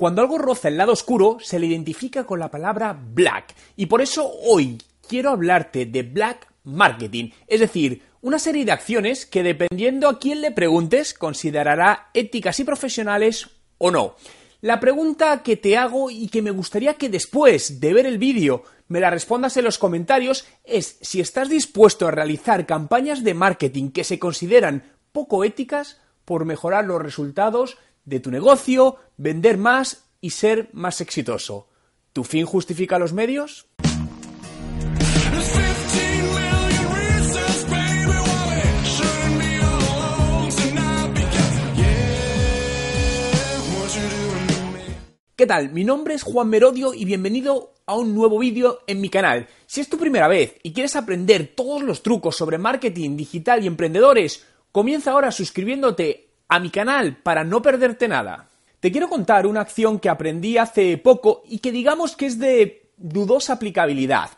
Cuando algo roza el lado oscuro, se le identifica con la palabra black. Y por eso hoy quiero hablarte de black marketing, es decir, una serie de acciones que dependiendo a quién le preguntes considerará éticas y profesionales o no. La pregunta que te hago y que me gustaría que después de ver el vídeo me la respondas en los comentarios es si estás dispuesto a realizar campañas de marketing que se consideran poco éticas por mejorar los resultados de tu negocio, vender más y ser más exitoso. ¿Tu fin justifica los medios? ¿Qué tal? Mi nombre es Juan Merodio y bienvenido a un nuevo vídeo en mi canal. Si es tu primera vez y quieres aprender todos los trucos sobre marketing digital y emprendedores, comienza ahora suscribiéndote a mi canal para no perderte nada. Te quiero contar una acción que aprendí hace poco y que digamos que es de dudosa aplicabilidad.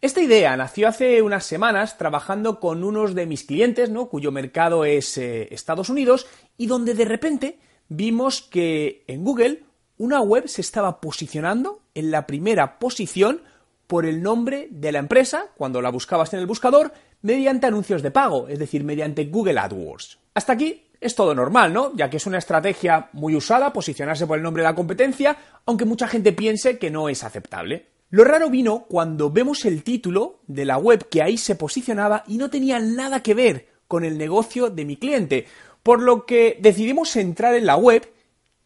Esta idea nació hace unas semanas trabajando con unos de mis clientes, ¿no? cuyo mercado es eh, Estados Unidos, y donde de repente vimos que en Google una web se estaba posicionando en la primera posición por el nombre de la empresa, cuando la buscabas en el buscador, mediante anuncios de pago, es decir, mediante Google AdWords. Hasta aquí es todo normal, ¿no? Ya que es una estrategia muy usada posicionarse por el nombre de la competencia, aunque mucha gente piense que no es aceptable. Lo raro vino cuando vemos el título de la web que ahí se posicionaba y no tenía nada que ver con el negocio de mi cliente, por lo que decidimos entrar en la web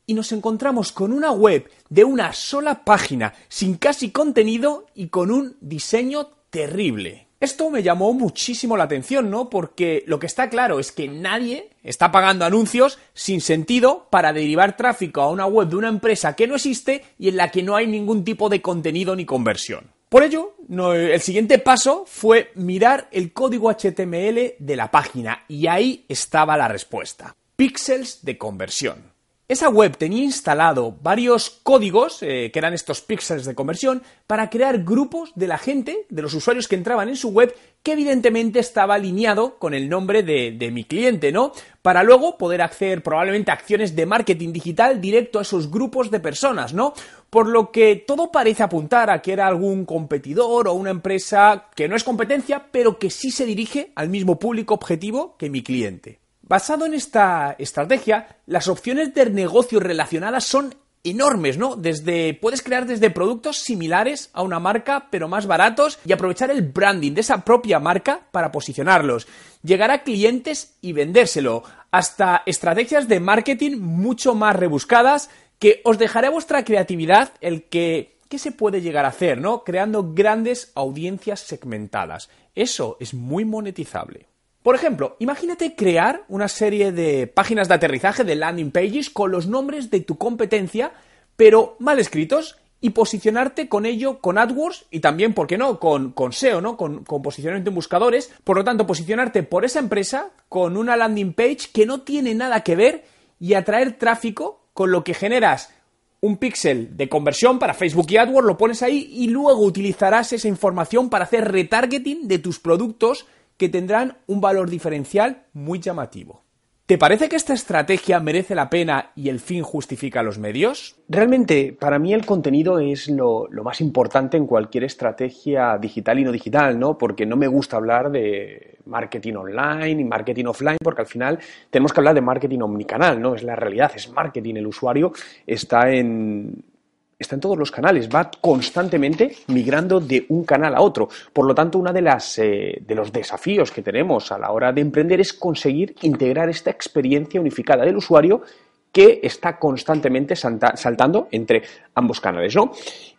y nos encontramos con una web de una sola página, sin casi contenido y con un diseño terrible. Esto me llamó muchísimo la atención, ¿no? Porque lo que está claro es que nadie está pagando anuncios sin sentido para derivar tráfico a una web de una empresa que no existe y en la que no hay ningún tipo de contenido ni conversión. Por ello, el siguiente paso fue mirar el código HTML de la página y ahí estaba la respuesta. Píxeles de conversión. Esa web tenía instalado varios códigos, eh, que eran estos píxeles de conversión, para crear grupos de la gente, de los usuarios que entraban en su web, que evidentemente estaba alineado con el nombre de, de mi cliente, ¿no? Para luego poder hacer probablemente acciones de marketing digital directo a esos grupos de personas, ¿no? Por lo que todo parece apuntar a que era algún competidor o una empresa que no es competencia, pero que sí se dirige al mismo público objetivo que mi cliente. Basado en esta estrategia, las opciones de negocio relacionadas son enormes, ¿no? Puedes crear desde productos similares a una marca, pero más baratos y aprovechar el branding de esa propia marca para posicionarlos, llegar a clientes y vendérselo, hasta estrategias de marketing mucho más rebuscadas que os dejaré a vuestra creatividad el que qué se puede llegar a hacer, ¿no? Creando grandes audiencias segmentadas. Eso es muy monetizable. Por ejemplo, imagínate crear una serie de páginas de aterrizaje de landing pages con los nombres de tu competencia, pero mal escritos, y posicionarte con ello con AdWords y también, ¿por qué no?, con, con SEO, ¿no?, con, con, posicionamiento en buscadores. Por lo tanto, posicionarte por esa empresa con una landing page que no tiene nada que ver y atraer tráfico con lo que generas un píxel de conversión para Facebook y AdWords, lo pones ahí y luego utilizarás esa información para hacer retargeting de tus productos que tendrán un valor diferencial muy llamativo. ¿Te parece que esta estrategia merece la pena y el fin justifica los medios? Realmente, para mí el contenido es lo, más importante en cualquier estrategia digital y no digital, ¿no? Porque no me gusta hablar de marketing online y marketing offline, porque al final tenemos que hablar de marketing omnicanal, ¿no? Es la realidad, es marketing. El usuario está en, está en todos los canales, va constantemente migrando de un canal a otro. Por lo tanto, uno de, eh, de los desafíos que tenemos a la hora de emprender es conseguir integrar esta experiencia unificada del usuario que está constantemente saltando entre ambos canales, ¿no?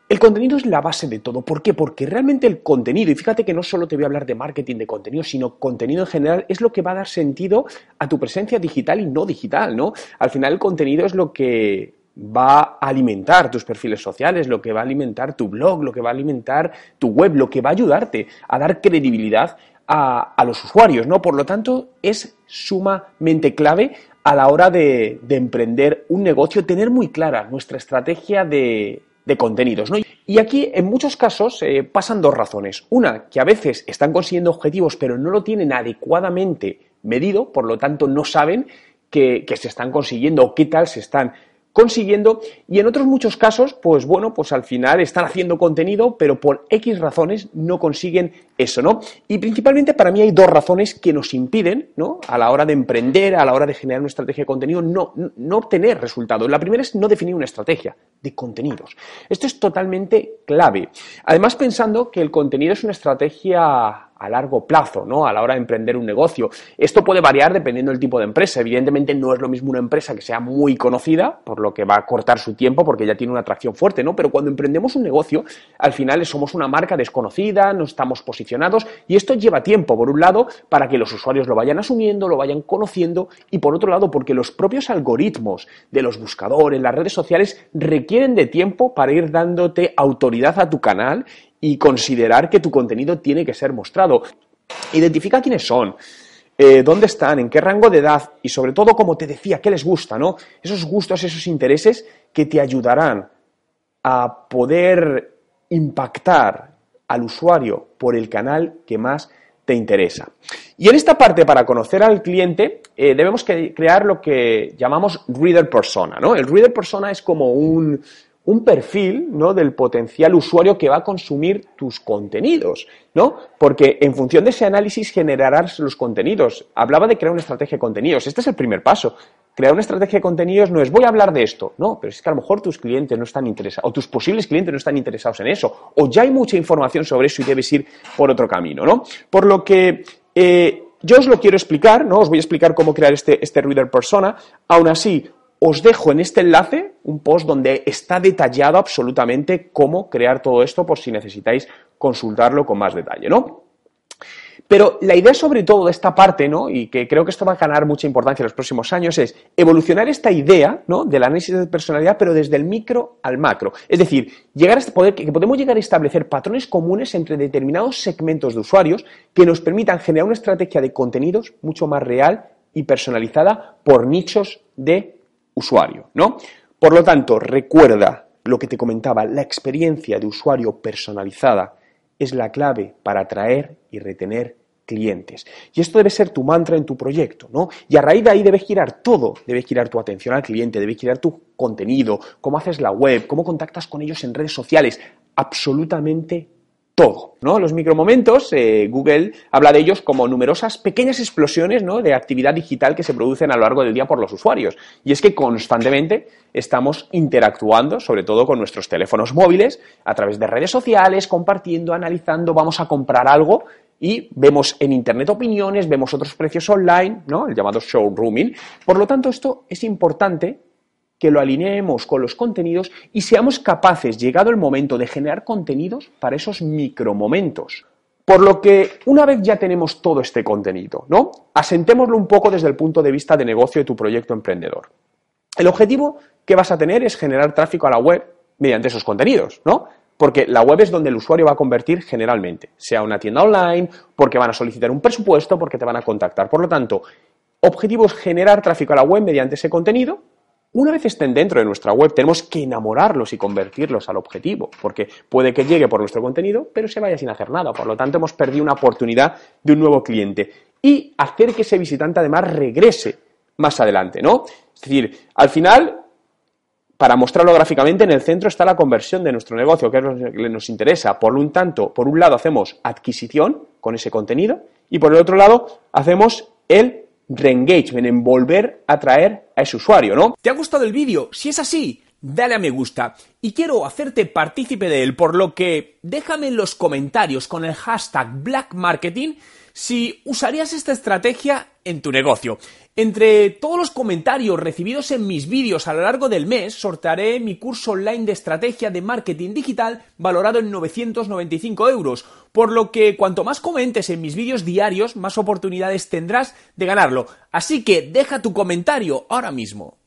El contenido es la base de todo. ¿Por qué? Porque realmente el contenido, y fíjate que no solo te voy a hablar de marketing de contenido, sino contenido en general, es lo que va a dar sentido a tu presencia digital y no digital, ¿no? Al final el contenido es lo que va a alimentar tus perfiles sociales, lo que va a alimentar tu blog, lo que va a alimentar tu web, lo que va a ayudarte a dar credibilidad a, los usuarios, ¿no? Por lo tanto, es sumamente clave a la hora de, emprender un negocio, tener muy clara nuestra estrategia de, contenidos, ¿no? Y aquí, en muchos casos, eh, pasan dos razones. Una, que a veces están consiguiendo objetivos, pero no lo tienen adecuadamente medido, por lo tanto, no saben que, se están consiguiendo o qué tal se están consiguiendo y en otros muchos casos, pues bueno, pues al final están haciendo contenido, pero por X razones no consiguen eso, ¿no? Y principalmente para mí hay dos razones que nos impiden, ¿no? A la hora de emprender, a la hora de generar una estrategia de contenido, no, no obtener resultados. La primera es no definir una estrategia de contenidos. Esto es totalmente clave. Además, pensando que el contenido es una estrategia a largo plazo, ¿no? A la hora de emprender un negocio. Esto puede variar dependiendo del tipo de empresa. Evidentemente no es lo mismo una empresa que sea muy conocida, por lo que va a cortar su tiempo porque ya tiene una atracción fuerte, ¿no? Pero cuando emprendemos un negocio, al final somos una marca desconocida, no estamos posicionados y esto lleva tiempo, por un lado, para que los usuarios lo vayan asumiendo, lo vayan conociendo y por otro lado, porque los propios algoritmos de los buscadores, las redes sociales requieren de tiempo para ir dándote autoridad a tu canal y considerar que tu contenido tiene que ser mostrado. Identifica quiénes son, eh, dónde están, en qué rango de edad y sobre todo, como te decía, qué les gusta, ¿no? Esos gustos, esos intereses que te ayudarán a poder impactar al usuario por el canal que más te interesa. Y en esta parte, para conocer al cliente, eh, debemos crear lo que llamamos reader persona, ¿no? El reader persona es como un, un perfil ¿no? del potencial usuario que va a consumir tus contenidos, ¿no? Porque en función de ese análisis generarás los contenidos. Hablaba de crear una estrategia de contenidos. Este es el primer paso. Crear una estrategia de contenidos no es voy a hablar de esto, no, pero es que a lo mejor tus clientes no están interesados, o tus posibles clientes no están interesados en eso, o ya hay mucha información sobre eso y debes ir por otro camino, ¿no? Por lo que eh, yo os lo quiero explicar, ¿no? Os voy a explicar cómo crear este, este reader persona. Aún así, os dejo en este enlace un post donde está detallado absolutamente cómo crear todo esto por si necesitáis consultarlo con más detalle, ¿no? Pero la idea sobre todo de esta parte, ¿no? y que creo que esto va a ganar mucha importancia en los próximos años, es evolucionar esta idea ¿no? del análisis de personalidad, pero desde el micro al macro. Es decir, llegar a poder, que podemos llegar a establecer patrones comunes entre determinados segmentos de usuarios que nos permitan generar una estrategia de contenidos mucho más real y personalizada por nichos de usuario, ¿no? Por lo tanto, recuerda lo que te comentaba, la experiencia de usuario personalizada es la clave para atraer y retener clientes. Y esto debe ser tu mantra en tu proyecto, ¿no? Y a raíz de ahí debe girar todo, debe girar tu atención al cliente, debe girar tu contenido, cómo haces la web, cómo contactas con ellos en redes sociales, absolutamente ¿no? Los micromomentos, eh, Google habla de ellos como numerosas pequeñas explosiones de actividad digital que se producen a lo largo del día por los usuarios. Y es que constantemente estamos interactuando, sobre todo con nuestros teléfonos móviles, a través de redes sociales, compartiendo, analizando, vamos a comprar algo y vemos en Internet opiniones, vemos otros precios online, ¿no? el llamado showrooming. Por lo tanto, esto es importante que lo alineemos con los contenidos y seamos capaces, llegado el momento, de generar contenidos para esos micromomentos. Por lo que una vez ya tenemos todo este contenido, ¿no? Asentémoslo un poco desde el punto de vista de negocio de tu proyecto emprendedor. El objetivo que vas a tener es generar tráfico a la web mediante esos contenidos, ¿no? Porque la web es donde el usuario va a convertir generalmente, sea una tienda online, porque van a solicitar un presupuesto, porque te van a contactar. Por lo tanto, objetivo es generar tráfico a la web mediante ese contenido una vez estén dentro de nuestra web, tenemos que enamorarlos y convertirlos al objetivo, porque puede que llegue por nuestro contenido, pero se vaya sin hacer nada. Por lo tanto, hemos perdido una oportunidad de un nuevo cliente. Y hacer que ese visitante además regrese más adelante, ¿no? Es decir, al final, para mostrarlo gráficamente, en el centro está la conversión de nuestro negocio, que es lo que nos interesa. Por un tanto, por un lado hacemos adquisición con ese contenido y por el otro lado hacemos el reengagement, en volver a atraer a ese usuario, ¿no? ¿Te ha gustado el vídeo? Si es así, dale a me gusta. Y quiero hacerte partícipe de él, por lo que déjame en los comentarios con el hashtag Black Marketing si usarías esta estrategia en tu negocio. Entre todos los comentarios recibidos en mis vídeos a lo largo del mes, sortearé mi curso online de estrategia de marketing digital valorado en 995 euros, por lo que cuanto más comentes en mis vídeos diarios, más oportunidades tendrás de ganarlo. Así que deja tu comentario ahora mismo.